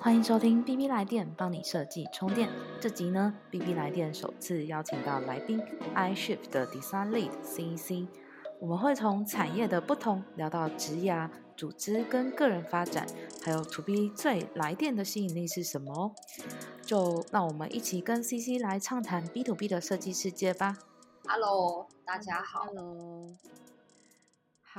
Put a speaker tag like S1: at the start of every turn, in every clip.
S1: 欢迎收听 B B 来电，帮你设计充电。这集呢，B B 来电首次邀请到来宾 iShift 的 Design Lead C C。我们会从产业的不同聊到职涯、组织跟个人发展，还有 To B 最来电的吸引力是什么哦？就让我们一起跟 C C 来畅谈 B to B 的设计世界吧。
S2: Hello，大家好。
S1: Hello，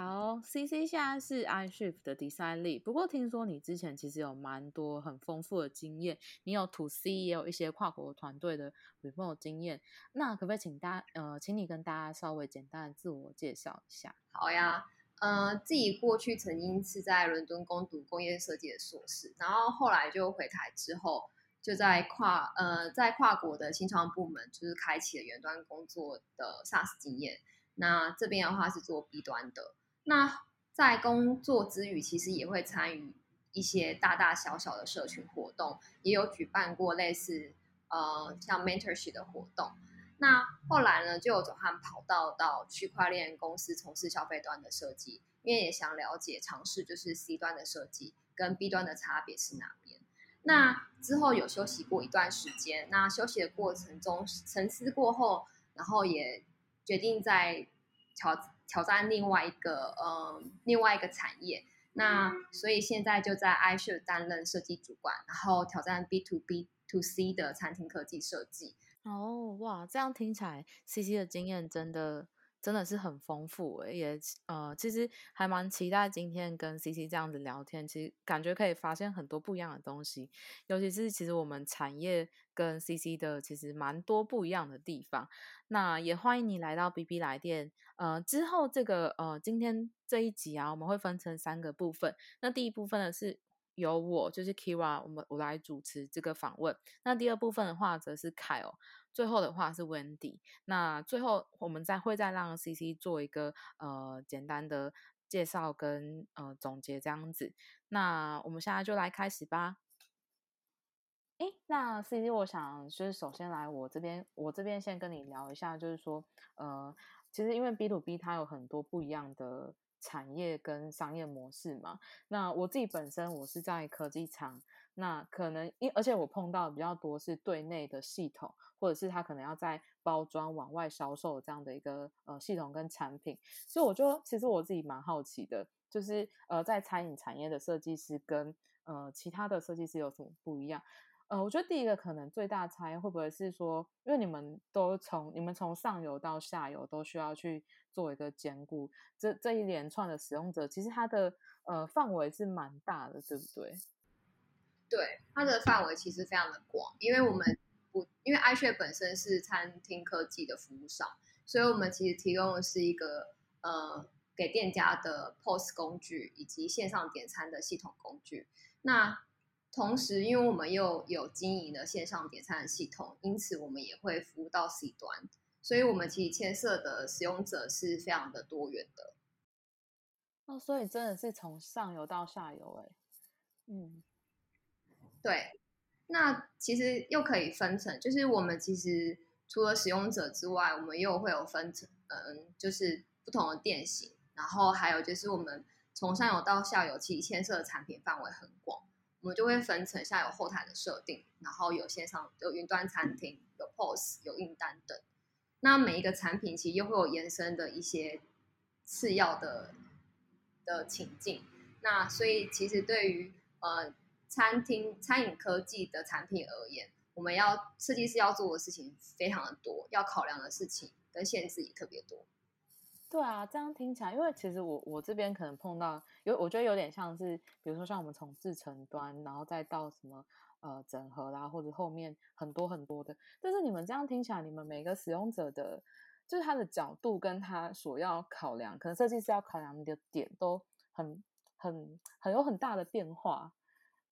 S1: 好，C C 现在是 iShift 的 Design Lead，不过听说你之前其实有蛮多很丰富的经验，你有 To C，也有一些跨国团队的 remote 经验。那可不可以请大呃，请你跟大家稍微简单的自我介绍一下？
S2: 好呀，呃，自己过去曾经是在伦敦攻读工业设计的硕士，然后后来就回台之后，就在跨呃在跨国的新创部门，就是开启了远端工作的 SaaS 经验。那这边的话是做 B 端的，那在工作之余，其实也会参与一些大大小小的社群活动，也有举办过类似呃像 mentorship 的活动。那后来呢，就有转换跑道到区块链公司从事消费端的设计，因为也想了解尝试就是 C 端的设计跟 B 端的差别是哪边。那之后有休息过一段时间，那休息的过程中沉思过后，然后也决定在挑挑战另外一个呃另外一个产业。那所以现在就在 iShare 担任设计主管，然后挑战 B to B to C 的餐厅科技设计。
S1: 哦，哇，这样听起来，C C 的经验真的真的是很丰富，也呃，其实还蛮期待今天跟 C C 这样子聊天，其实感觉可以发现很多不一样的东西，尤其是其实我们产业跟 C C 的其实蛮多不一样的地方。那也欢迎你来到 B B 来电，呃，之后这个呃今天这一集啊，我们会分成三个部分，那第一部分呢是。由我就是 Kira，我们我来主持这个访问。那第二部分的话，则是凯哦。最后的话是 Wendy。那最后我们再会再让 CC 做一个呃简单的介绍跟呃总结这样子。那我们现在就来开始吧。诶，那 CC，我想就是首先来我这边，我这边先跟你聊一下，就是说呃，其实因为 B to B 它有很多不一样的。产业跟商业模式嘛，那我自己本身我是在科技厂，那可能因而且我碰到比较多是对内的系统，或者是他可能要在包装往外销售这样的一个呃系统跟产品，所以我就其实我自己蛮好奇的，就是呃在餐饮产业的设计师跟呃其他的设计师有什么不一样？呃，我觉得第一个可能最大差异会不会是说，因为你们都从你们从上游到下游都需要去做一个兼顾，这这一连串的使用者，其实它的呃范围是蛮大的，对不对？
S2: 对，它的范围其实非常的广，因为我们不因为 iShare 本身是餐厅科技的服务商，所以我们其实提供的是一个呃给店家的 POS 工具以及线上点餐的系统工具，那。同时，因为我们又有经营的线上点餐的系统，因此我们也会服务到 C 端，所以我们其实牵涉的使用者是非常的多元的。
S1: 哦，所以真的是从上游到下游，哎，嗯，
S2: 对。那其实又可以分成，就是我们其实除了使用者之外，我们又会有分成，嗯，就是不同的店型，然后还有就是我们从上游到下游，其实牵涉的产品范围很广。我们就会分成下有后台的设定，然后有线上有云端餐厅，有 POS，有订单等。那每一个产品其实又会有延伸的一些次要的的情境。那所以其实对于呃餐厅餐饮科技的产品而言，我们要设计师要做的事情非常的多，要考量的事情跟限制也特别多。
S1: 对啊，这样听起来，因为其实我我这边可能碰到有，我觉得有点像是，比如说像我们从制程端，然后再到什么呃整合啦，或者后面很多很多的。但是你们这样听起来，你们每个使用者的，就是他的角度跟他所要考量，可能设计师要考量的点都很很很有很大的变化。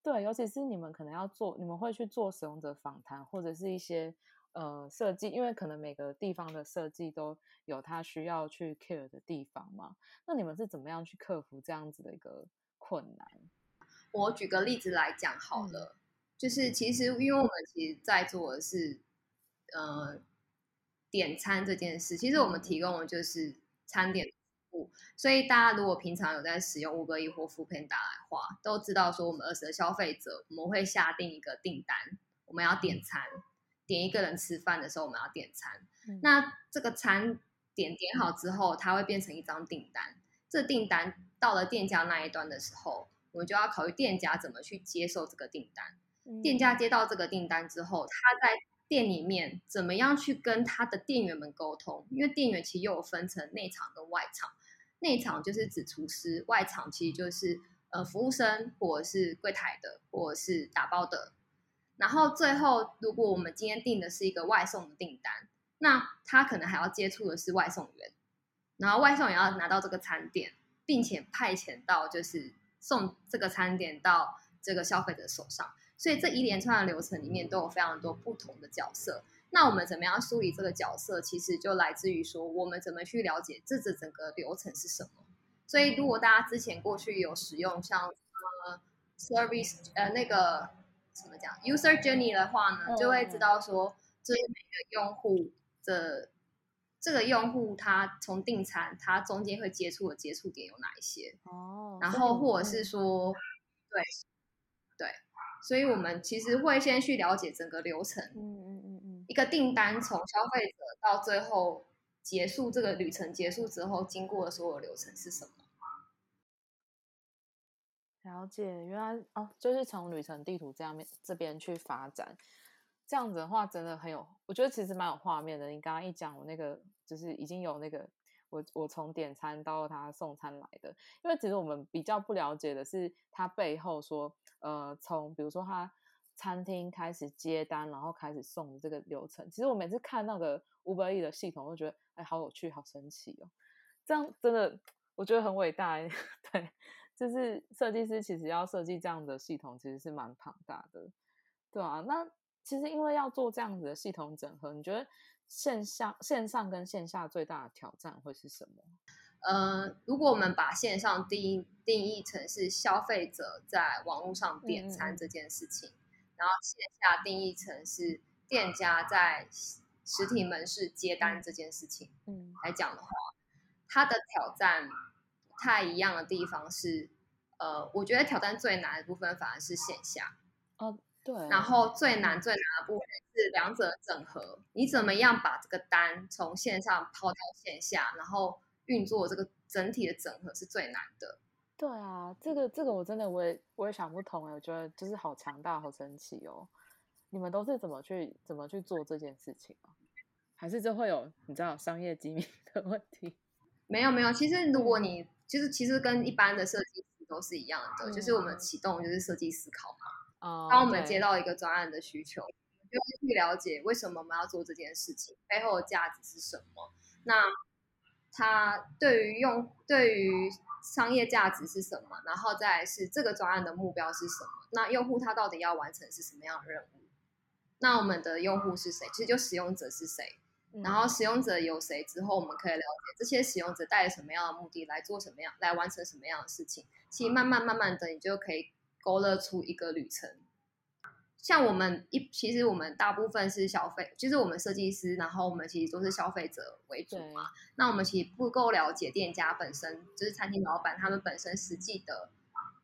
S1: 对，尤其是你们可能要做，你们会去做使用者访谈，或者是一些。呃，设计，因为可能每个地方的设计都有它需要去 care 的地方嘛。那你们是怎么样去克服这样子的一个困难？
S2: 我举个例子来讲好了，就是其实因为我们其实在做的是呃点餐这件事，其实我们提供的就是餐点服户。所以大家如果平常有在使用 Uber E 或 Foodpanda 的话，都知道说我们二十的消费者，我们会下定一个订单，我们要点餐，点一个人吃饭的时候我们要点餐。那这个餐点点好之后，它会变成一张订单。这订单到了店家那一端的时候，我们就要考虑店家怎么去接受这个订单。店家接到这个订单之后，他在店里面怎么样去跟他的店员们沟通？因为店员其实又有分成内场跟外场，内场就是指厨师，外场其实就是呃服务生或者是柜台的，或者是打包的。然后最后，如果我们今天订的是一个外送的订单，那他可能还要接触的是外送员，然后外送员要拿到这个餐点，并且派遣到就是送这个餐点到这个消费者手上。所以这一连串的流程里面都有非常多不同的角色。那我们怎么样梳理这个角色？其实就来自于说，我们怎么去了解这这整个流程是什么。所以如果大家之前过去有使用像呃 service 呃那个怎么讲 user journey 的话呢，就会知道说，这是每个用户的这个用户他从订餐，他中间会接触的接触点有哪一些？哦，然后或者是说，对对。所以，我们其实会先去了解整个流程。嗯嗯嗯嗯。一个订单从消费者到最后结束这个旅程结束之后，经过的所有流程是什么？
S1: 了解，原来哦，就是从旅程地图这样面这边去发展。这样子的话，真的很有，我觉得其实蛮有画面的。你刚刚一讲，我那个就是已经有那个。我我从点餐到他送餐来的，因为其实我们比较不了解的是他背后说，呃，从比如说他餐厅开始接单，然后开始送的这个流程。其实我每次看那个 Uber E 的系统，都觉得哎，好有趣，好神奇哦。这样真的我觉得很伟大，对，就是设计师其实要设计这样的系统，其实是蛮庞大的，对啊。那其实因为要做这样子的系统整合，你觉得？线上、线上跟线下最大的挑战会是什么？
S2: 呃，如果我们把线上定义定义成是消费者在网络上点餐这件事情，然后线下定义成是店家在实体门市接单这件事情，嗯，来讲的话，它的挑战不太一样的地方是，呃，我觉得挑战最难的部分反而是线下。
S1: 哦。对，
S2: 然后最难最难的部分是两者整合。你怎么样把这个单从线上抛到线下，然后运作这个整体的整合是最难的。
S1: 对啊，这个这个我真的我也我也想不通哎，我觉得就是好强大好神奇哦。你们都是怎么去怎么去做这件事情啊？还是这会有你知道商业机密的问题？
S2: 没有没有，其实如果你其实其实跟一般的设计师都是一样的，就是我们启动就是设计思考嘛。当我们接到一个专案的需求，就会去了解为什么我们要做这件事情，背后的价值是什么。那它对于用对于商业价值是什么？然后再是这个专案的目标是什么？那用户他到底要完成是什么样的任务？那我们的用户是谁？其实就使用者是谁？然后使用者有谁之后，我们可以了解这些使用者带着什么样的目的来做什么样来完成什么样的事情。其实慢慢慢慢的，你就可以。勾勒出一个旅程，像我们一其实我们大部分是消费，就是我们设计师，然后我们其实都是消费者为主嘛。那我们其实不够了解店家本身，就是餐厅老板他们本身实际的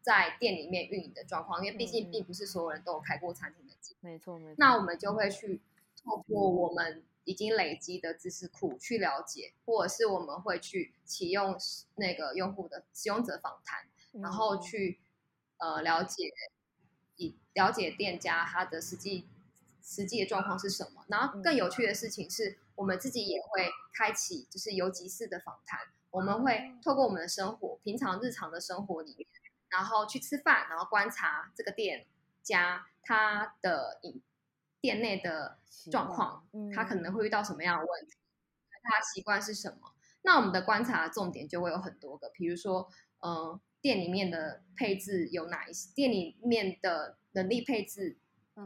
S2: 在店里面运营的状况，因为毕竟并不是所有人都有开过餐厅的经
S1: 验。没错，没错。
S2: 那我们就会去透过我们已经累积的知识库去了解，或者是我们会去启用那个用户的使用者访谈，然后去。呃，了解以了解店家他的实际实际的状况是什么。然后更有趣的事情是，我们自己也会开启就是游击式的访谈。我们会透过我们的生活，平常日常的生活里面，然后去吃饭，然后观察这个店家他的店内的状况，他可能会遇到什么样的问题，他习惯是什么。那我们的观察重点就会有很多个，比如说，嗯。店里面的配置有哪一些？店里面的能力配置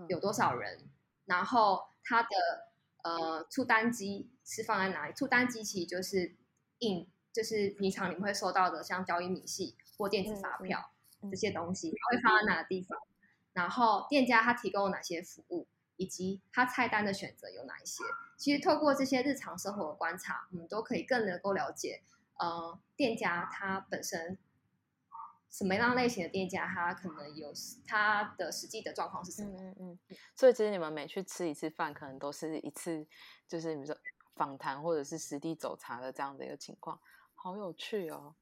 S2: 有多少人？然后它的呃出单机是放在哪里？出单机其实就是印，就是平常你们会收到的，像交易明细或电子发票这些东西，它会放在哪个地方？然后店家他提供哪些服务，以及他菜单的选择有哪一些？其实透过这些日常生活的观察，我们都可以更能够了解。呃店家他本身什么样类型的店家，他可能有他的实际的状况是什么。
S1: 嗯嗯嗯。所以其实你们每去吃一次饭，可能都是一次就是比如说访谈或者是实地走查的这样的一个情况，好有趣哦。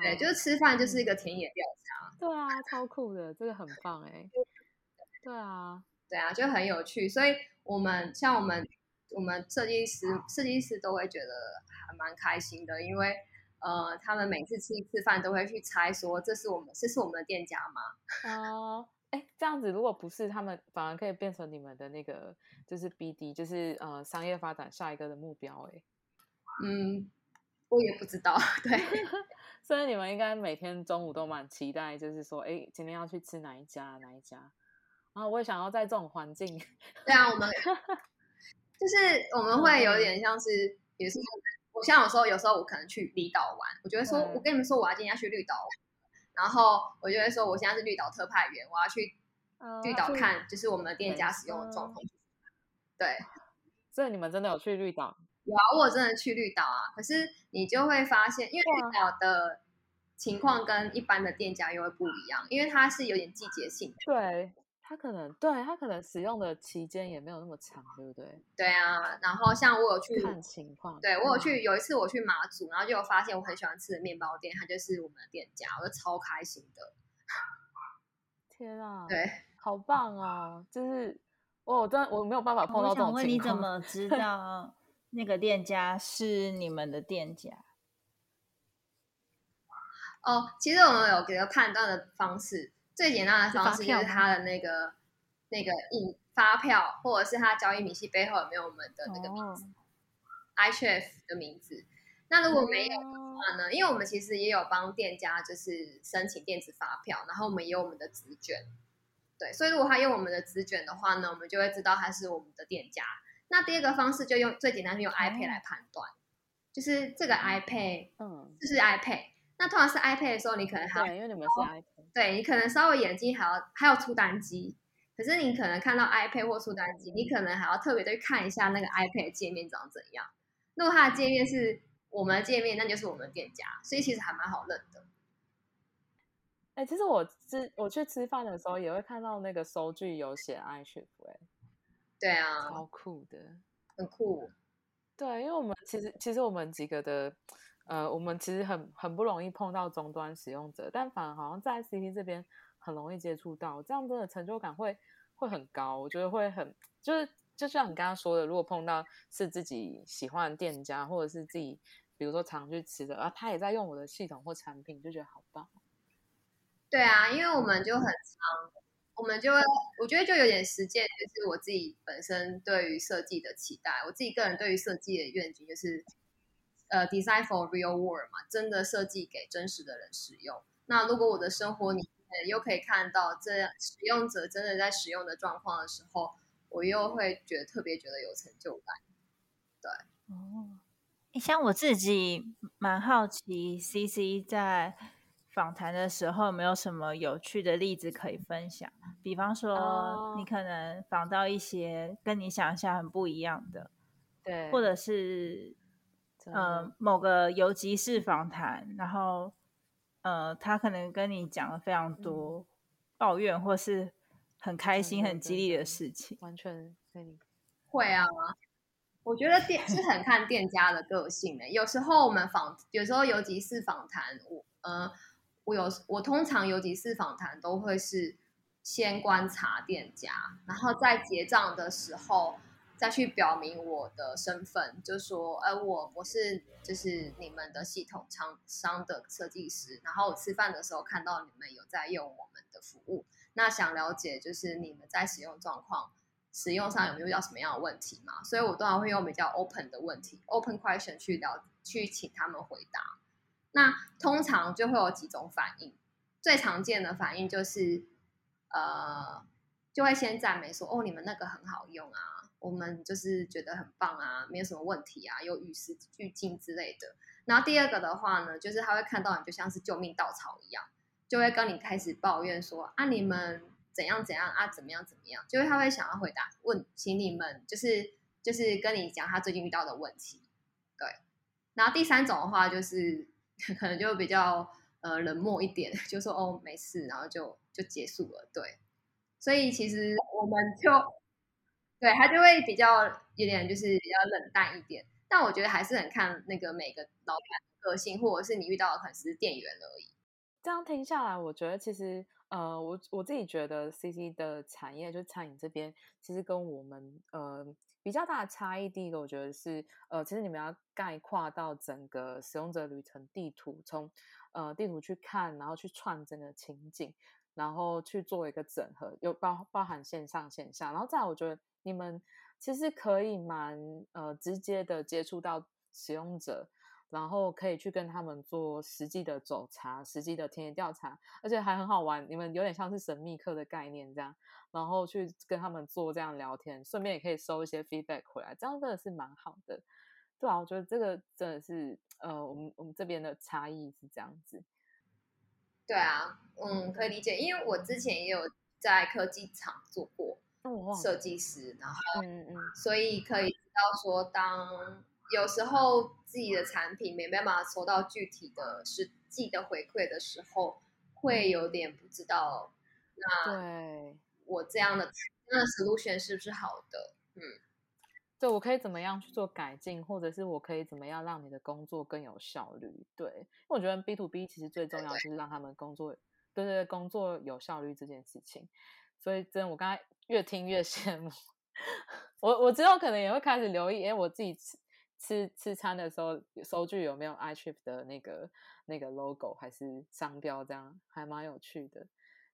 S2: 对，就是吃饭就是一个田野调查。
S1: 对啊，超酷的，这个很棒哎。对啊，
S2: 对啊，就很有趣。所以我们像我们我们设计师设计师都会觉得还蛮开心的，因为呃，他们每次吃一次饭都会去猜说这是我们这是我们的店家吗？
S1: 哦，哎，这样子如果不是，他们反而可以变成你们的那个就是 BD，就是呃商业发展下一个的目标哎。
S2: 嗯，我也不知道，对。
S1: 所以你们应该每天中午都蛮期待，就是说，哎，今天要去吃哪一家哪一家？然后我也想要在这种环境。
S2: 对啊，我们 就是我们会有点像是，也是我像有时候有时候我可能去离岛玩，我就会说，我跟你们说我要今天要去绿岛，然后我就会说我现在是绿岛特派员，我要去绿岛看，就是我们的店家使用的状况。对，
S1: 所以你们真的有去绿岛？
S2: 有啊，我真的去绿岛啊，可是你就会发现，因为绿岛的情况跟一般的店家又会不一样，因为它是有点季节性的。
S1: 对，它可能对他可能使用的期间也没有那么长，对不对？
S2: 对啊，然后像我有去
S1: 看情况，
S2: 对我有去有一次我去马祖，然后就有发现我很喜欢吃的面包店，它就是我们的店家，我就超开心的。
S1: 天啊！
S2: 对，
S1: 好棒啊！就是我真我没有办法碰到这种情况，
S3: 你怎么知道？那个店家是你们的店家
S2: 哦。其实我们有给个判断的方式，最简单的方式就是他的那个那个印发票，或者是他交易明细背后有没有我们的那个名字，iChef 的名字。那如果没有的话呢？因为我们其实也有帮店家就是申请电子发票，然后我们也有我们的纸卷，对，所以如果他用我们的纸卷的话呢，我们就会知道他是我们的店家。那第二个方式就用最简单，用 iPad 来判断，就是这个 iPad，嗯，这是 iPad。那通常是 iPad 的时候，你可能还
S1: 因为你们是 iPad，
S2: 对你可能稍微眼睛还要还要出单机，可是你可能看到 iPad 或出单机，你可能还要特别的去看一下那个 iPad 界面长怎样。如果它的界面是我们的界面，那就是我们店家，所以其实还蛮好认的。
S1: 哎，其实我吃我去吃饭的时候，也会看到那个收据有写 iChef，哎。
S2: 对啊，
S1: 超酷的，
S2: 很酷。
S1: 对，因为我们其实其实我们几个的，呃，我们其实很很不容易碰到终端使用者，但反而好像在 CT 这边很容易接触到，这样真的成就感会会很高。我觉得会很就是就像你刚刚说的，如果碰到是自己喜欢的店家，或者是自己比如说常去吃的，啊，他也在用我的系统或产品，就觉得好棒。
S2: 对啊，因为我们就很常。我们就会，我觉得就有点实践，就是我自己本身对于设计的期待。我自己个人对于设计的愿景就是，呃，design for real world 嘛，真的设计给真实的人使用。那如果我的生活里面又可以看到这样使用者真的在使用的状况的时候，我又会觉得特别觉得有成就感。对，
S3: 哦，像我自己蛮好奇，CC 在。访谈的时候有，没有什么有趣的例子可以分享。比方说，你可能访到一些跟你想象很不一样的，
S1: 对，
S3: 或者是呃某个游击式访谈，然后呃他可能跟你讲了非常多抱怨，或是很开心、很激励的事情。
S1: 完全
S2: 会啊，我觉得店是很看店家的个性的。有时候我们访，有时候游击式访谈，我呃。我有，我通常有几次访谈都会是先观察店家，然后在结账的时候再去表明我的身份，就说，呃，我我是就是你们的系统厂商的设计师，然后我吃饭的时候看到你们有在用我们的服务，那想了解就是你们在使用状况、使用上有没有遇到什么样的问题嘛？所以我当然会用比较 open 的问题，open question 去聊，去请他们回答。那通常就会有几种反应，最常见的反应就是，呃，就会先赞美说：“哦，你们那个很好用啊，我们就是觉得很棒啊，没有什么问题啊，又与时俱进之类的。”然后第二个的话呢，就是他会看到你就像是救命稻草一样，就会跟你开始抱怨说：“啊，你们怎样怎样啊，怎么样怎么样？”就是他会想要回答问，请你们就是就是跟你讲他最近遇到的问题，对。然后第三种的话，就是 可能就比较呃冷漠一点，就说哦没事，然后就就结束了。对，所以其实我们就对他就会比较有点就是比较冷淡一点。但我觉得还是很看那个每个老板的个性，或者是你遇到的可能是店员而已。
S1: 这样听下来，我觉得其实呃，我我自己觉得 CC 的产业就餐饮这边，其实跟我们呃。比较大的差异，第一个我觉得是，呃，其实你们要概括到整个使用者旅程地图，从呃地图去看，然后去串整个情景，然后去做一个整合，有包包含线上线下，然后再我觉得你们其实可以蛮呃直接的接触到使用者。然后可以去跟他们做实际的走查、实际的田野调查，而且还很好玩。你们有点像是神秘客的概念这样，然后去跟他们做这样聊天，顺便也可以收一些 feedback 回来，这样真的是蛮好的。对啊，我觉得这个真的是呃，我们我们这边的差异是这样子。
S2: 对啊，嗯，可以理解，因为我之前也有在科技厂做过设计师，然后嗯嗯，所以可以知道说当。有时候自己的产品没办法收到具体的实际的回馈的时候，会有点不知道，那我这样的那 solution 是不是好的？嗯，
S1: 对我可以怎么样去做改进，或者是我可以怎么样让你的工作更有效率？对，因为我觉得 B to B 其实最重要就是让他们工作，对对，工作有效率这件事情。所以真的，我刚才越听越羡慕。我我之后可能也会开始留意，哎，我自己。吃吃吃餐的时候，收据有没有 iTrip 的那个那个 logo 还是商标？这样还蛮有趣的。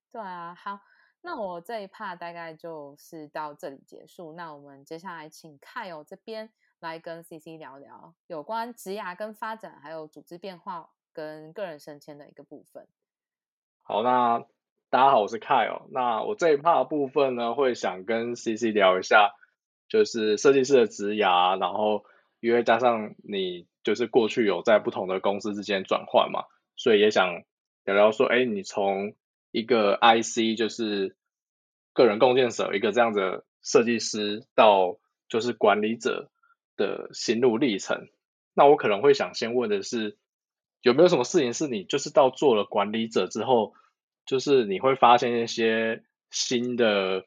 S1: 对啊，好，那我这一 part 大概就是到这里结束。那我们接下来请 k y 这边来跟 CC 聊聊有关职涯跟发展，还有组织变化跟个人升迁的一个部分。
S4: 好，那大家好，我是 Kyle。那我这一 part 部分呢，会想跟 CC 聊一下，就是设计师的职涯，然后。因为加上你就是过去有在不同的公司之间转换嘛，所以也想聊聊说，哎，你从一个 IC 就是个人共建者，一个这样的设计师，到就是管理者的心路历程。那我可能会想先问的是，有没有什么事情是你就是到做了管理者之后，就是你会发现一些新的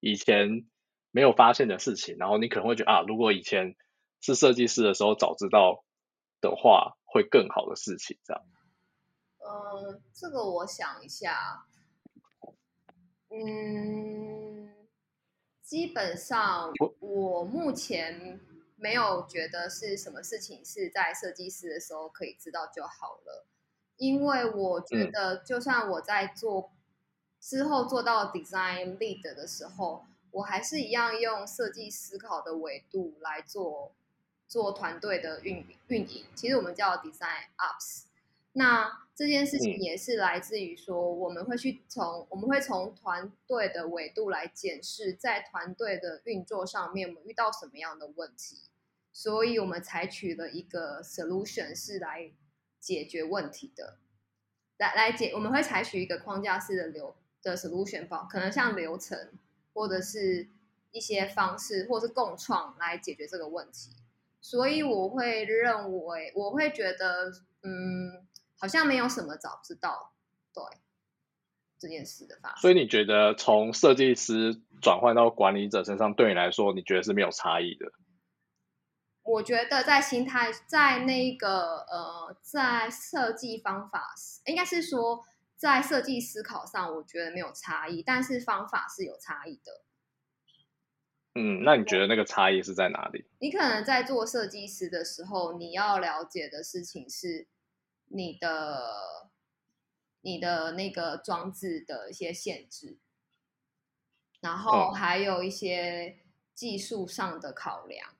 S4: 以前没有发现的事情，然后你可能会觉得啊，如果以前是设计师的时候早知道的话，会更好的事情，这样。
S2: 呃，这个我想一下，嗯，基本上我目前没有觉得是什么事情是在设计师的时候可以知道就好了，因为我觉得就算我在做之后做到 design lead 的时候，我还是一样用设计思考的维度来做。做团队的运运营，其实我们叫 design ops。那这件事情也是来自于说，我们会去从我们会从团队的维度来检视，在团队的运作上面，我们遇到什么样的问题，所以我们采取了一个 solution 是来解决问题的，来来解，我们会采取一个框架式的流的 solution 包，可能像流程或者是一些方式，或是共创来解决这个问题。所以我会认为，我会觉得，嗯，好像没有什么早知道，对这件事的发生。
S4: 所以你觉得从设计师转换到管理者身上，对你来说，你觉得是没有差异的？
S2: 我觉得在心态，在那个呃，在设计方法，应该是说在设计思考上，我觉得没有差异，但是方法是有差异的。
S4: 嗯，那你觉得那个差异是在哪里？
S2: 你可能在做设计师的时候，你要了解的事情是你的你的那个装置的一些限制，然后还有一些技术上的考量，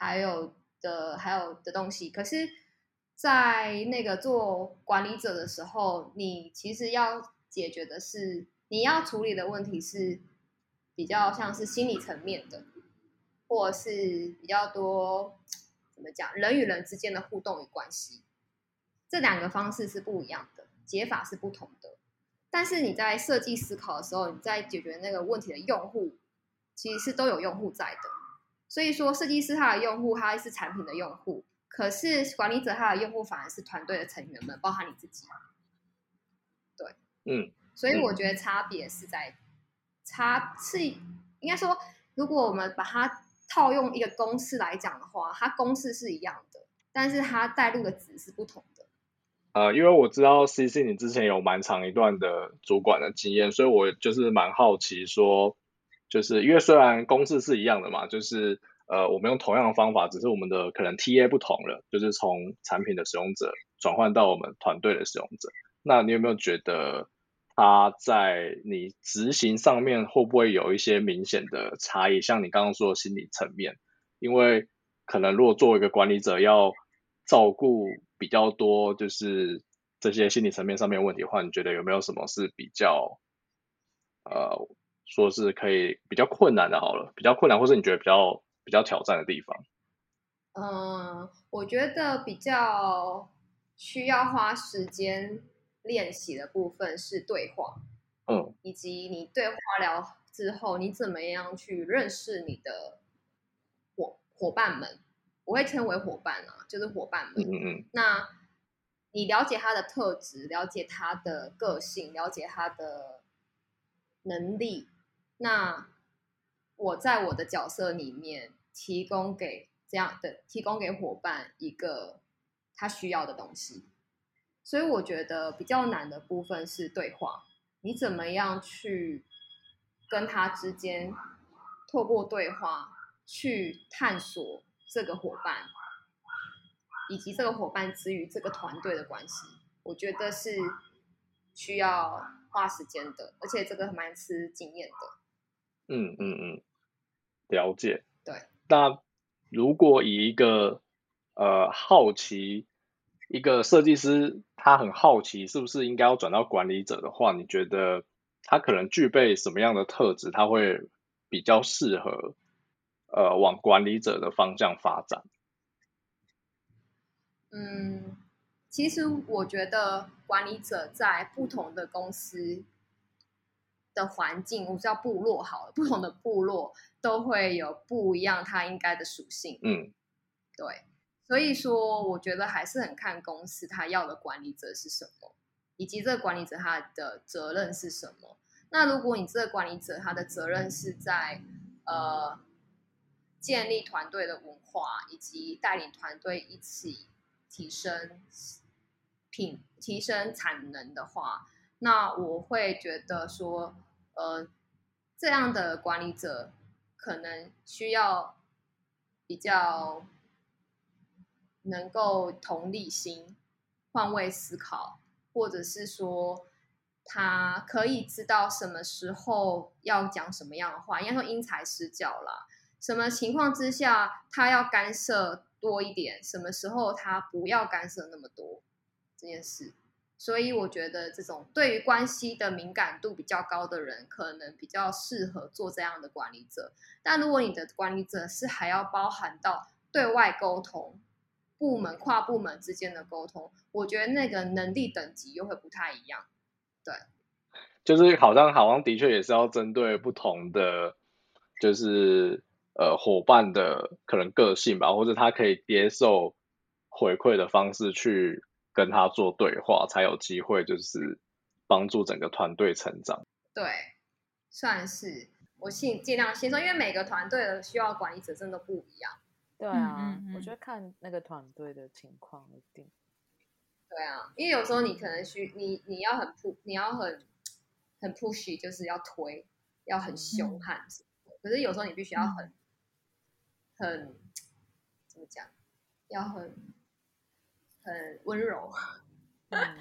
S2: 还有的还有的东西。可是，在那个做管理者的时候，你其实要解决的是你要处理的问题是。比较像是心理层面的，或是比较多怎么讲人与人之间的互动与关系，这两个方式是不一样的，解法是不同的。但是你在设计思考的时候，你在解决那个问题的用户，其实是都有用户在的。所以说，设计师他的用户他是产品的用户，可是管理者他的用户反而是团队的成员们，包含你自己。对，
S4: 嗯，
S2: 所以我觉得差别是在差是应该说，如果我们把它套用一个公式来讲的话，它公式是一样的，但是它带入的值是不同的。
S4: 呃，因为我知道 C C 你之前有蛮长一段的主管的经验，所以我就是蛮好奇说，就是因为虽然公式是一样的嘛，就是呃我们用同样的方法，只是我们的可能 T A 不同了，就是从产品的使用者转换到我们团队的使用者。那你有没有觉得它在你执行上面会不会有一些明显的差异？像你刚刚说的心理层面，因为可能如果作为一个管理者要照顾比较多，就是这些心理层面上面问题的话，你觉得有没有什么是比较呃，说是可以比较困难的？好了，比较困难，或是你觉得比较比较挑战的地方？
S2: 嗯，我觉得比较需要花时间练习的部分是对话，
S4: 嗯
S2: 以及你对话了之后，你怎么样去认识你的伙伙伴们？我会称为伙伴啊，就是伙伴们。
S4: 嗯嗯嗯
S2: 那你了解他的特质，了解他的个性，了解他的能力。那我在我的角色里面提供给这样的提供给伙伴一个他需要的东西。所以我觉得比较难的部分是对话，你怎么样去跟他之间透过对话去探索这个伙伴，以及这个伙伴之于这个团队的关系，我觉得是需要花时间的，而且这个蛮吃经验的。
S4: 嗯嗯嗯，了解。
S2: 对，
S4: 那如果以一个呃好奇，一个设计师他很好奇是不是应该要转到管理者的话，你觉得他可能具备什么样的特质，他会比较适合呃往管理者的方向发展？
S2: 嗯，其实我觉得管理者在不同的公司的环境，我叫部落好了，不同的部落都会有不一样它应该的属性。
S4: 嗯
S2: 对，所以说我觉得还是很看公司他要的管理者是什么，以及这个管理者他的责任是什么。那如果你这个管理者他的责任是在呃建立团队的文化，以及带领团队一起提升品提升产能的话，那我会觉得说，呃，这样的管理者可能需要比较能够同理心、换位思考，或者是说他可以知道什么时候要讲什么样的话，应该说因材施教啦。什么情况之下他要干涉多一点，什么时候他不要干涉那么多这件事。所以我觉得这种对于关系的敏感度比较高的人，可能比较适合做这样的管理者。但如果你的管理者是还要包含到对外沟通、部门跨部门之间的沟通，我觉得那个能力等级又会不太一样。
S4: 对就是好像好像的确也是要针对不同的，就是呃伙伴的可能个性吧，或者他可以接受回馈的方式去跟他做对话，才有机会就是帮助整个团队成长。
S2: 对，算是我尽尽量先说，因为每个团队的需要管理者真的不一样。
S1: 对啊，
S3: 嗯嗯
S1: 我觉得看那个团队的情况一定。
S2: 对啊，因为有时候你可能需你你要很 push，你要很很 pushy，就是要推，要很凶
S3: 嗯
S2: 悍。可是有时候你必须要很很怎么讲，要很很温柔。
S1: 嗯，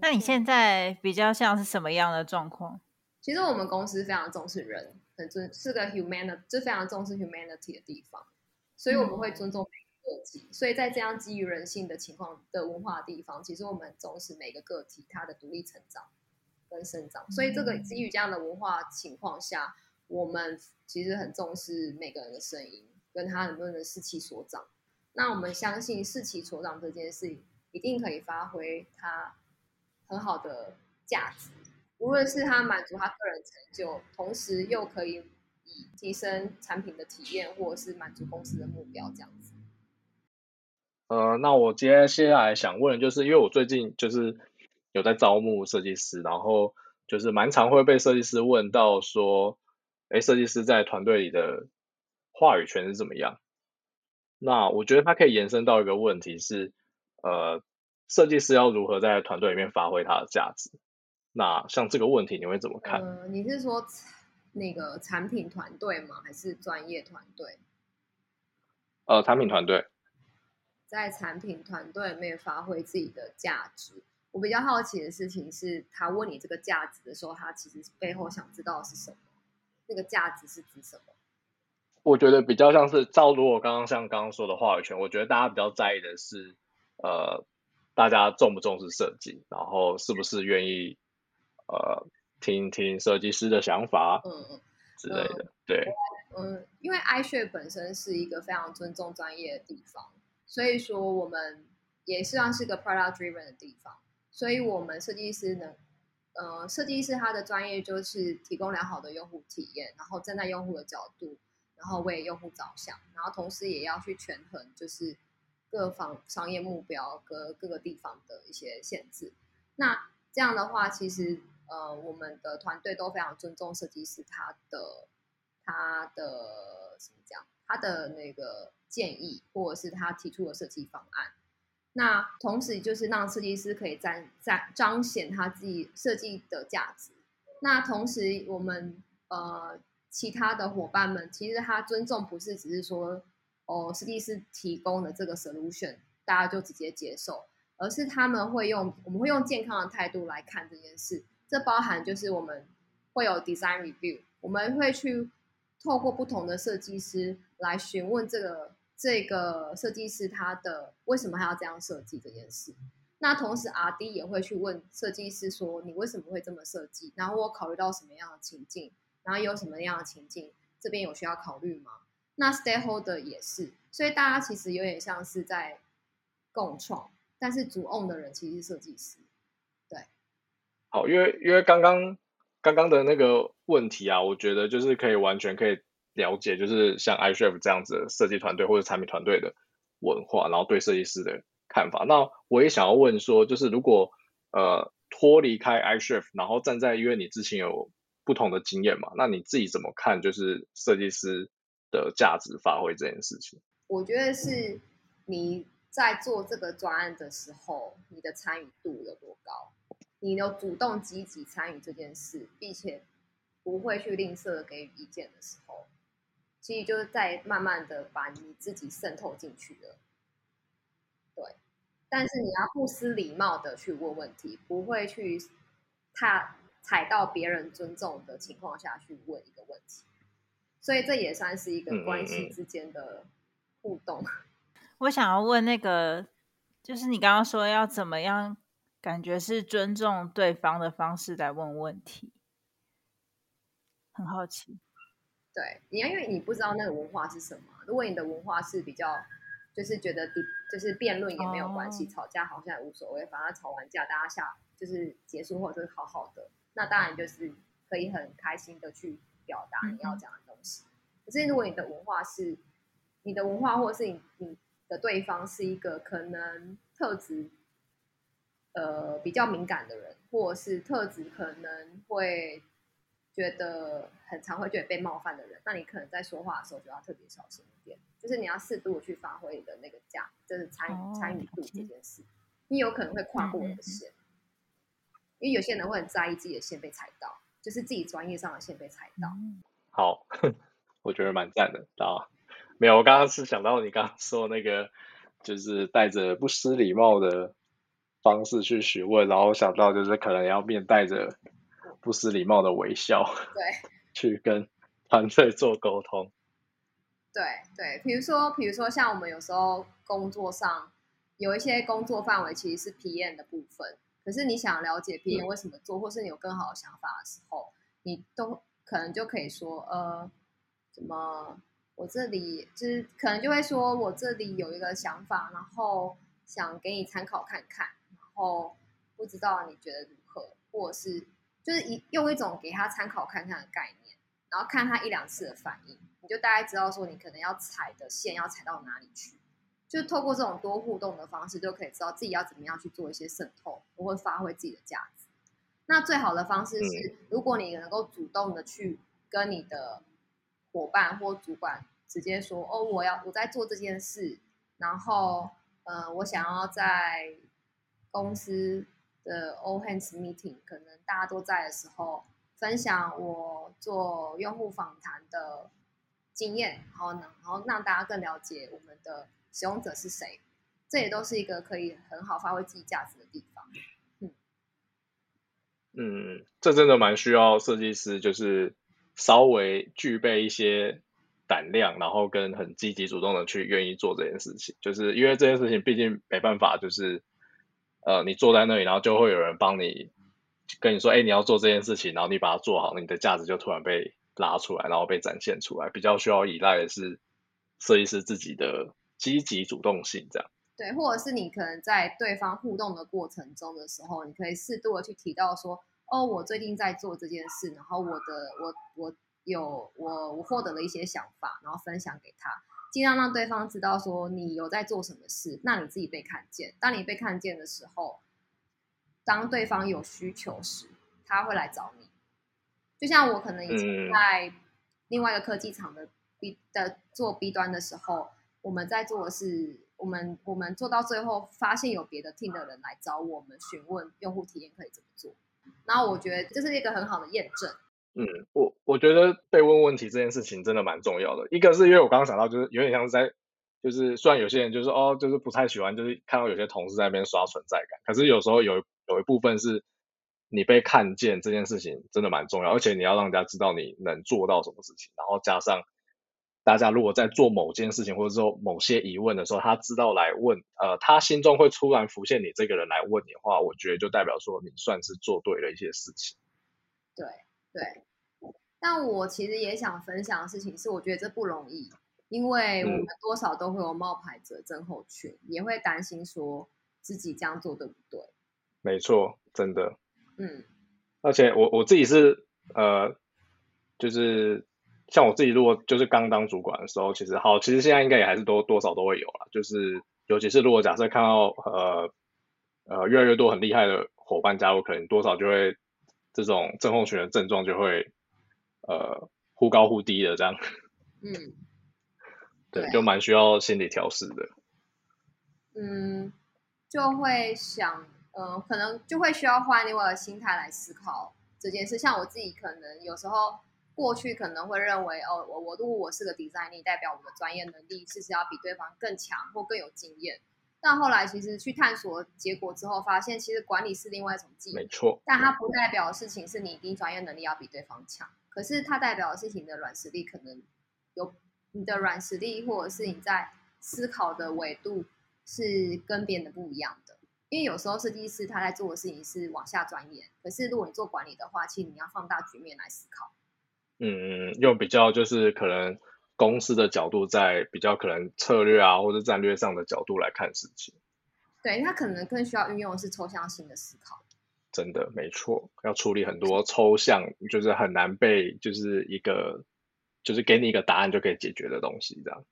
S3: 那你现在比较像是什么样的状况？
S2: 其实我们公司非常重视人，很尊是个 humanity，就非常重视 humanity 的地方，所以我们会尊重每个个体。所以在这样基于人性的情况的文化的地方，其实我们重视每个个体他的独立成长跟生长。所以这个基于这样的文化情况下，我们其实很重视每个人的声音，跟他能不能士气所长。那我们相信士气所长这件事一定可以发挥他很好的价值。无论是他满足他个人成就，同时又可以以提升产品的体验，或者是满足公司的目标，这样子。
S4: 呃，那我接下来想问，就是因为我最近就是有在招募设计师，然后就是蛮常会被设计师问到说，哎，设计师在团队里的话语权是怎么样？那我觉得它可以延伸到一个问题是，呃，设计师要如何在团队里面发挥他的价值？那像这个问题，你会怎么看？
S2: 呃，你是说那个产品团队吗？还是专业团队？
S4: 呃，产品团队。
S2: 在产品团队里面发挥自己的价值。我比较好奇的事情是，他问你这个价值的时候，他其实背后想知道是什么？那个价值是指什么？
S4: 我觉得比较像是照如我刚刚像刚刚说的话语权，我觉得大家比较在意的是，呃，大家重不重视设计，然后是不是愿意呃听听设计师的想法，嗯嗯之类的。对，
S2: 嗯，因为 i 学本身是一个非常尊重专业的地方。所以说，我们也算是个 product driven 的地方。所以，我们设计师能，呃，设计师他的专业就是提供良好的用户体验，然后站在用户的角度，然后为用户着想，然后同时也要去权衡，就是各方商业目标跟各个地方的一些限制。那这样的话，其实呃，我们的团队都非常尊重设计师他的他的什么讲，他的那个。建议或者是他提出的设计方案，那同时就是让设计师可以展展彰显他自己设计的价值。那同时我们呃其他的伙伴们，其实他尊重不是只是说哦设计师提供的这个 solution 大家就直接接受，而是他们会用我们会用健康的态度来看这件事。这包含就是我们会有 design review，我们会去透过不同的设计师来询问这个。这个设计师他的为什么还要这样设计这件事？那同时 R D 也会去问设计师说：“你为什么会这么设计？然后我考虑到什么样的情境？然后有什么样的情境这边有需要考虑吗？”那 Stakeholder 也是，所以大家其实有点像是在共创，但是主 own 的人其实是设计师。对，
S4: 好，因为因为刚刚刚刚的那个问题啊，我觉得就是可以完全可以。了解就是像 i s h e f 这样子的设计团队或者产品团队的文化，然后对设计师的看法。那我也想要问说，就是如果呃脱离开 i s h e f 然后站在因为你之前有不同的经验嘛，那你自己怎么看就是设计师的价值发挥这件事情？
S2: 我觉得是你在做这个专案的时候，你的参与度有多高？你有主动积极参与这件事，并且不会去吝啬给予意见的时候。其实就是在慢慢的把你自己渗透进去了，对。但是你要不失礼貌的去问问题，不会去踏踩到别人尊重的情况下去问一个问题，所以这也算是一个关系之间的互动。
S3: 我想要问那个，就是你刚刚说要怎么样，感觉是尊重对方的方式来问问题，很好奇。
S2: 对，你要因为你不知道那个文化是什么。如果你的文化是比较，就是觉得就是辩论也没有关系，吵架好像也无所谓，反正吵完架大家下就是结束或者是好好的，那当然就是可以很开心的去表达你要讲的东西。可是如果你的文化是，你的文化或者是你你的对方是一个可能特质，呃比较敏感的人，或者是特质可能会。觉得很常会觉得被冒犯的人，那你可能在说话的时候就要特别小心一点，就是你要适度的去发挥你的那个价，就是参参与度这件事，你有可能会跨过我的线，因为有些人会很在意自己的线被踩到，就是自己专业上的线被踩到。
S4: 好，我觉得蛮赞的啊，没有，我刚刚是想到你刚刚说那个，就是带着不失礼貌的方式去询问，然后想到就是可能要面带着。不失礼貌的微笑，
S2: 对，
S4: 去跟团队做沟通。
S2: 对对，比如说，比如说，像我们有时候工作上有一些工作范围其实是 PM 的部分，可是你想了解别人为什么做，或是你有更好的想法的时候，你都可能就可以说，呃，怎么，我这里就是可能就会说我这里有一个想法，然后想给你参考看看，然后不知道你觉得如何，或者是。就是一用一种给他参考看看的概念，然后看他一两次的反应，你就大概知道说你可能要踩的线要踩到哪里去，就透过这种多互动的方式，就可以知道自己要怎么样去做一些渗透，我会发挥自己的价值。那最好的方式是，如果你能够主动的去跟你的伙伴或主管直接说：“哦，我要我在做这件事，然后，呃，我想要在公司的 all hands meeting，可能大家都在的时候，分享我做用户访谈的经验，然后呢，然后让大家更了解我们的使用者是谁，这也都是一个可以很好发挥自己价值的地方。”
S4: 嗯，这真的蛮需要设计师，就是稍微具备一些胆量，然后跟很积极主动的去愿意做这件事情。就是因为这件事情毕竟没办法，就是呃，你坐在那里，然后就会有人帮你跟你说，哎，你要做这件事情，然后你把它做好，你的价值就突然被拉出来，然后被展现出来。比较需要依赖的是设计师自己的积极主动性，这样。
S2: 对，或者是你可能在对方互动的过程中的时候，你可以适度的去提到说，哦，我最近在做这件事，然后我的我我有我我获得了一些想法，然后分享给他，尽量让对方知道说你有在做什么事，那你自己被看见。当你被看见的时候，当对方有需求时，他会来找你。就像我可能以前在另外一个科技厂的 B 的做 B 端的时候，我们在做的是。我们我们做到最后，发现有别的 team 的人来找我们询问用户体验可以怎么做，然后我觉得这是一个很好的验证。
S4: 嗯，我我觉得被问问题这件事情真的蛮重要的。一个是因为我刚刚想到，就是有点像是在，就是虽然有些人就是哦，就是不太喜欢，就是看到有些同事在那边刷存在感，可是有时候有有一部分是你被看见这件事情真的蛮重要，而且你要让人家知道你能做到什么事情，然后加上。大家如果在做某件事情或者说某些疑问的时候，他知道来问，呃，他心中会突然浮现你这个人来问你的话，我觉得就代表说你算是做对了一些事情。
S2: 对对，但我其实也想分享的事情是，我觉得这不容易，因为我们多少都会有冒牌者症候群，也会担心说自己这样做对不对？
S4: 没错，真的。
S2: 嗯，
S4: 而且我我自己是呃，就是。像我自己，如果就是刚当主管的时候，其实好，其实现在应该也还是多多少都会有了。就是尤其是如果假设看到呃呃越来越多很厉害的伙伴加入，可能多少就会这种症候群的症状就会呃忽高忽低的这样。
S2: 嗯，
S4: 对，就蛮需要心理调试的。
S2: 嗯，就会想，嗯，可能就会需要换另外的心态来思考这件事。像我自己，可能有时候。过去可能会认为，哦，我我如果我是个 designer，代表我的专业能力其实要比对方更强或更有经验。但后来其实去探索结果之后，发现其实管理是另外一种技能，
S4: 没错。
S2: 但它不代表的事情是你一定专业能力要比对方强，可是它代表的事情的软实力可能有你的软实力，或者是你在思考的维度是跟别人的不一样的。因为有时候设计师他在做的事情是往下钻研，可是如果你做管理的话，其实你要放大局面来思考。
S4: 嗯嗯，用比较就是可能公司的角度，在比较可能策略啊或者战略上的角度来看事情。
S2: 对，他可能更需要运用的是抽象性的思考。
S4: 真的没错，要处理很多抽象，就是很难被就是一个就是给你一个答案就可以解决的东西，这样。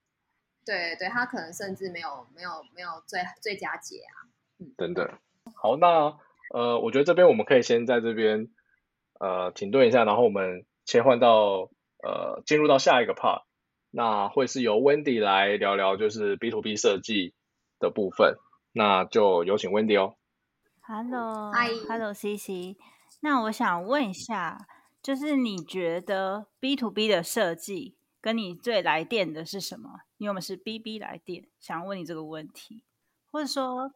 S2: 对对，他可能甚至没有没有没有最最佳解啊。
S4: 嗯，等等。好，那呃，我觉得这边我们可以先在这边呃停顿一下，然后我们。切换到呃，进入到下一个 part，那会是由 Wendy 来聊聊就是 B to B 设计的部分，那就有请 Wendy 哦。
S3: Hello，Hi，Hello，CC。那我想问一下，就是你觉得 B to B 的设计跟你最来电的是什么？因为我们是 BB 来电，想问你这个问题，或者说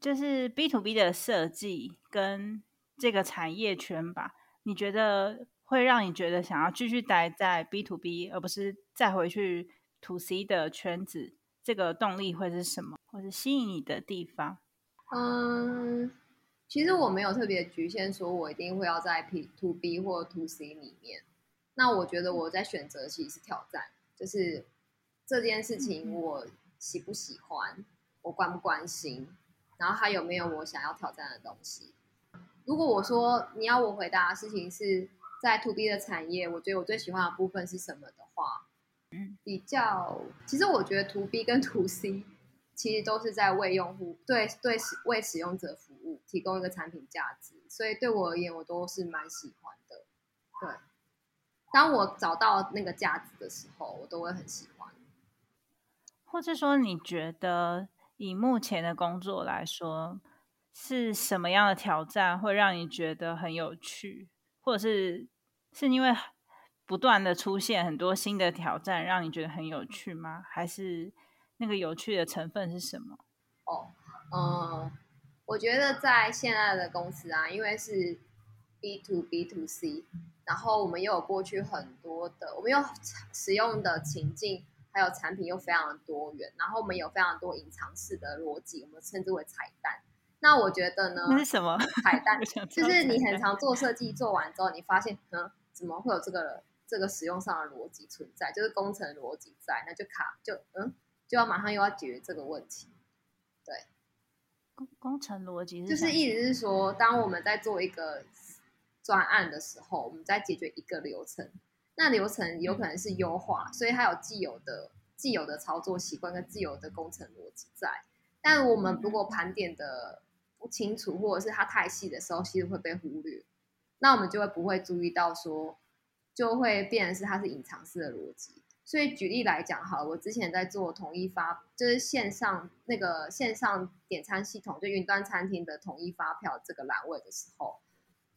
S3: 就是 B to B 的设计跟这个产业圈吧，你觉得？会让你觉得想要继续待在 B to B，而不是再回去 To C 的圈子，这个动力会是什么，或是吸引你的地方？
S2: 嗯，其实我没有特别局限，说我一定会要在 P To B 或 To C 里面。那我觉得我在选择其实是挑战，就是这件事情我喜不喜欢，我关不关心，然后还有没有我想要挑战的东西。如果我说你要我回答的事情是。在 To B 的产业，我觉得我最喜欢的部分是什么的话，比较，其实我觉得 To B 跟 To C 其实都是在为用户对对使为使用者服务，提供一个产品价值，所以对我而言，我都是蛮喜欢的。对，当我找到那个价值的时候，我都会很喜欢。
S3: 或者说，你觉得以目前的工作来说，是什么样的挑战会让你觉得很有趣，或者是是因为不断的出现很多新的挑战，让你觉得很有趣吗？还是那个有趣的成分是什么？
S2: 哦，嗯，我觉得在现在的公司啊，因为是 B to B to C，然后我们又有过去很多的，我们有使用的情境。还有产品又非常的多元，然后我们有非常多隐藏式的逻辑，我们称之为彩蛋。那我觉得呢？
S3: 那是什么
S2: 彩蛋？就是你很常做设计，做完之后你发现，嗯，怎么会有这个这个使用上的逻辑存在？就是工程逻辑在，那就卡，就嗯，就要马上又要解决这个问题。对，
S3: 工工程逻辑
S2: 就是意思是说，当我们在做一个专案的时候，我们在解决一个流程。那流程有可能是优化，所以它有既有的既有的操作习惯跟既有的工程逻辑在。但我们如果盘点的不清楚，或者是它太细的时候，其实会被忽略。那我们就会不会注意到说，就会变成是它是隐藏式的逻辑。所以举例来讲，哈，我之前在做统一发，就是线上那个线上点餐系统，就云端餐厅的统一发票这个栏位的时候，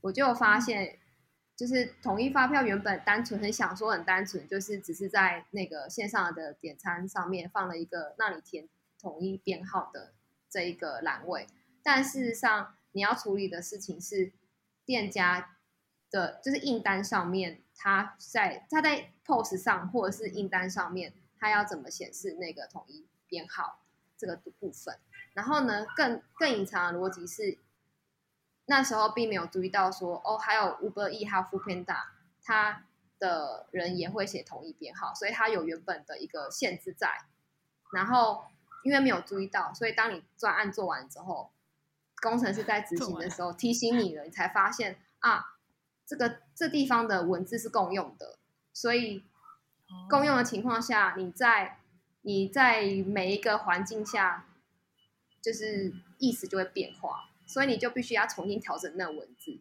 S2: 我就发现。就是统一发票原本单纯很想说很单纯，就是只是在那个线上的点餐上面放了一个让你填统一编号的这一个栏位，但事实上你要处理的事情是店家的，就是印单上面他在他在 POS 上或者是印单上面他要怎么显示那个统一编号这个部分，然后呢更更隐藏的逻辑是。那时候并没有注意到说哦，还有 Uber E 还有 f o o Panda，他的人也会写同一编号，所以他有原本的一个限制在。然后因为没有注意到，所以当你专案做完之后，工程师在执行的时候提醒你了，你才发现啊，这个这地方的文字是共用的，所以共用的情况下，你在你在每一个环境下，就是意思就会变化。所以你就必须要重新调整那文字，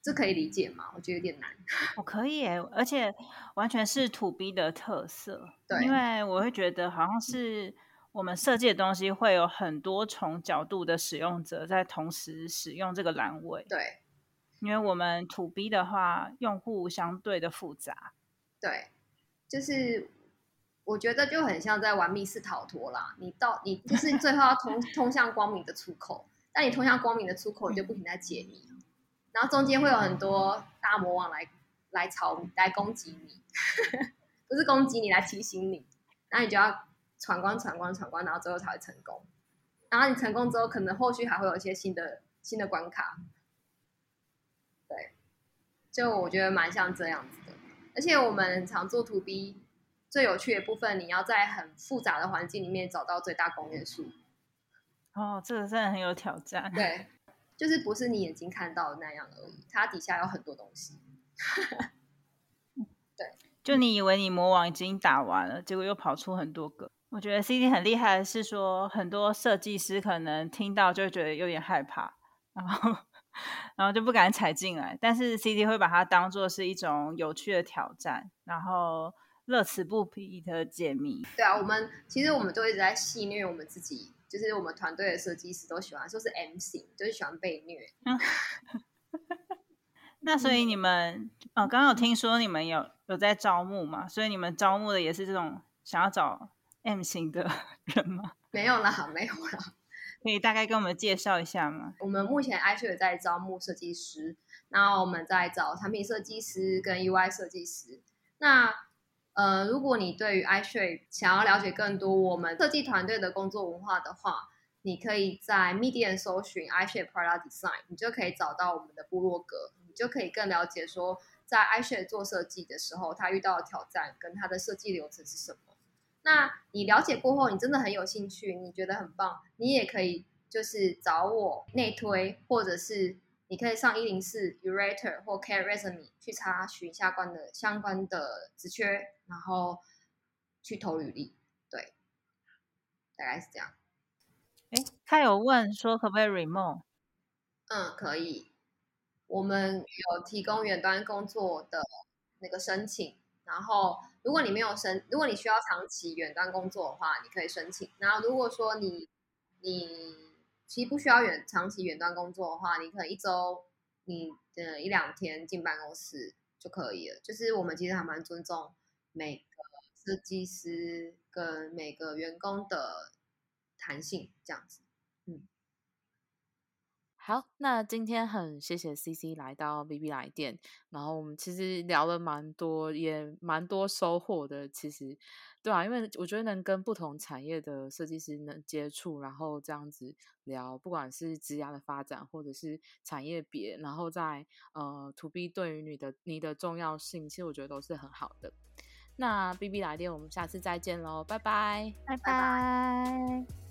S2: 这可以理解吗？我觉得有点难。
S3: 我可以，而且完全是土 B 的特色。
S2: 对，
S3: 因为我会觉得好像是我们设计的东西会有很多重角度的使用者在同时使用这个栏位。
S2: 对，
S3: 因为我们土 B 的话，用户相对的复杂。
S2: 对，就是。我觉得就很像在玩密室逃脱啦，你到你就是最后要通通向光明的出口，但你通向光明的出口，你就不停在解谜，然后中间会有很多大魔王来来吵来攻击你，不是攻击你来提醒你，那你就要闯关闯关闯关，然后最后才会成功，然后你成功之后，可能后续还会有一些新的新的关卡，对，就我觉得蛮像这样子的，而且我们常做 To B。最有趣的部分，你要在很复杂的环境里面找到最大公约数。
S3: 哦，这个真的很有挑战。
S2: 对，就是不是你眼睛看到的那样而已，它底下有很多东西。对，
S3: 就你以为你魔王已经打完了，结果又跑出很多个。我觉得 C D 很厉害的是说，很多设计师可能听到就觉得有点害怕，然后然后就不敢踩进来。但是 C D 会把它当做是一种有趣的挑战，然后。乐此不疲的解谜。
S2: 对啊，我们其实我们都一直在戏虐我们自己，就是我们团队的设计师都喜欢说是 M 型，就是喜欢被虐。
S3: 那所以你们哦，刚刚有听说你们有有在招募嘛？所以你们招募的也是这种想要找 M 型的 人吗？
S2: 没有啦，没有啦。
S3: 可以大概跟我们介绍一下吗？
S2: 我们目前 i 也在招募设计师，然后我们在找产品设计师跟 UI 设计师。那呃，如果你对于 iShape 想要了解更多我们设计团队的工作文化的话，你可以在 Medium 搜寻 iShape Product Design，你就可以找到我们的部落格，你就可以更了解说在 iShape 做设计的时候，他遇到的挑战跟他的设计流程是什么。那你了解过后，你真的很有兴趣，你觉得很棒，你也可以就是找我内推，或者是。你可以上一零四 Urator 或 Care Resume 去查询相关的相关的职缺，然后去投履历。对，大概是这样。
S3: 哎，他有问说可不可以 remote？
S2: 嗯，可以。我们有提供远端工作的那个申请，然后如果你没有申，如果你需要长期远端工作的话，你可以申请。然后如果说你你其实不需要远长期远端工作的话，你可能一周你的一两天进办公室就可以了。就是我们其实还蛮尊重每个设计师跟每个员工的弹性，这样子。
S1: 嗯好，那今天很谢谢 C C 来到 B B 来电，然后我们其实聊了蛮多，也蛮多收获的。其实，对啊，因为我觉得能跟不同产业的设计师能接触，然后这样子聊，不管是职涯的发展，或者是产业别，然后在呃 To B 对于你的你的重要性，其实我觉得都是很好的。那 B B 来电，我们下次再见喽，拜拜，
S3: 拜拜。